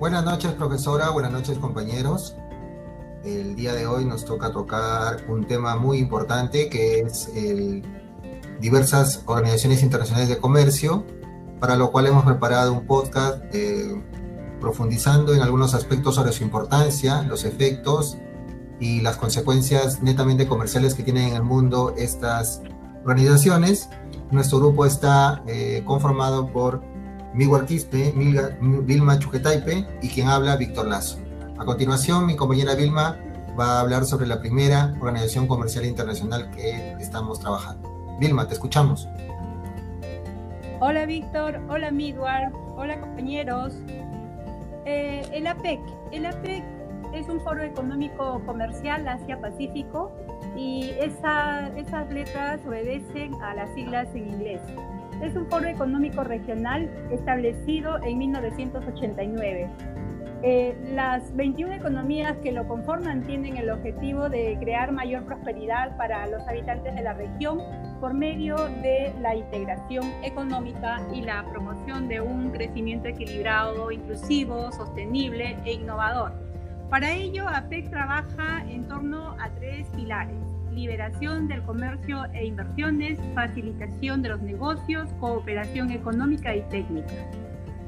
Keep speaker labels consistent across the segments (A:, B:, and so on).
A: Buenas noches, profesora. Buenas noches, compañeros. El día de hoy nos toca tocar un tema muy importante que es el, diversas organizaciones internacionales de comercio, para lo cual hemos preparado un podcast eh, profundizando en algunos aspectos sobre su importancia, los efectos y las consecuencias netamente comerciales que tienen en el mundo estas organizaciones. Nuestro grupo está eh, conformado por Miguel Quispe, Vilma Chuquetaipe y quien habla Víctor Lazo. A continuación, mi compañera Vilma va a hablar sobre la primera organización comercial internacional que estamos trabajando. Vilma, te escuchamos.
B: Hola Víctor, hola Midward, hola compañeros. Eh, el APEC, el APEC es un foro económico comercial Asia-Pacífico y esas letras obedecen a las siglas en inglés. Es un foro económico regional establecido en 1989. Eh, las 21 economías que lo conforman tienen el objetivo de crear mayor prosperidad para los habitantes de la región por medio de la integración económica y la promoción de un crecimiento equilibrado, inclusivo, sostenible e innovador. Para ello, APEC trabaja en torno a tres pilares liberación del comercio e inversiones, facilitación de los negocios, cooperación económica y técnica.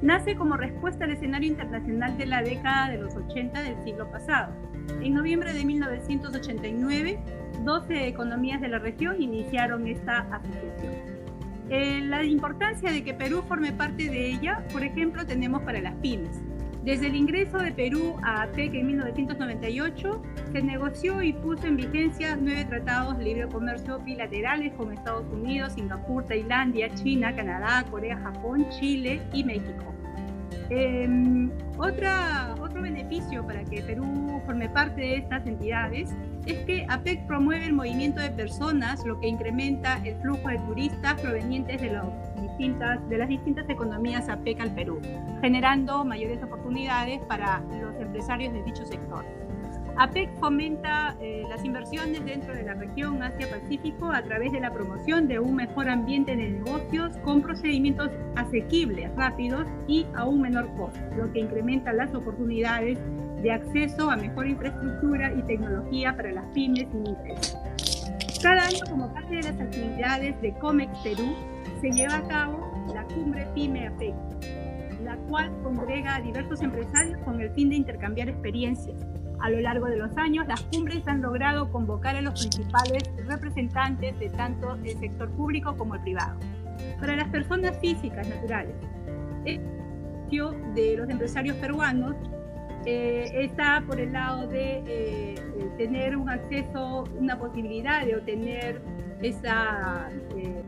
B: Nace como respuesta al escenario internacional de la década de los 80 del siglo pasado. En noviembre de 1989, 12 economías de la región iniciaron esta asociación. Eh, la importancia de que Perú forme parte de ella, por ejemplo, tenemos para las pymes. Desde el ingreso de Perú a APEC en 1998, se negoció y puso en vigencia nueve tratados de libre comercio bilaterales con Estados Unidos, Singapur, Tailandia, China, Canadá, Corea, Japón, Chile y México. Em, otra, otro beneficio para que Perú forme parte de estas entidades es que APEC promueve el movimiento de personas, lo que incrementa el flujo de turistas provenientes de de las distintas economías APEC al Perú, generando mayores oportunidades para los empresarios de dicho sector. APEC fomenta eh, las inversiones dentro de la región Asia-Pacífico a través de la promoción de un mejor ambiente de negocios con procedimientos asequibles, rápidos y a un menor costo, lo que incrementa las oportunidades de acceso a mejor infraestructura y tecnología para las pymes y empresas. Cada año, como parte de las actividades de COMEX Perú, se lleva a cabo la cumbre PYME APEC, la cual congrega a diversos empresarios con el fin de intercambiar experiencias. A lo largo de los años, las cumbres han logrado convocar a los principales representantes de tanto el sector público como el privado. Para las personas físicas naturales, el de los empresarios peruanos eh, está por el lado de eh, tener un acceso, una posibilidad de obtener esa, eh,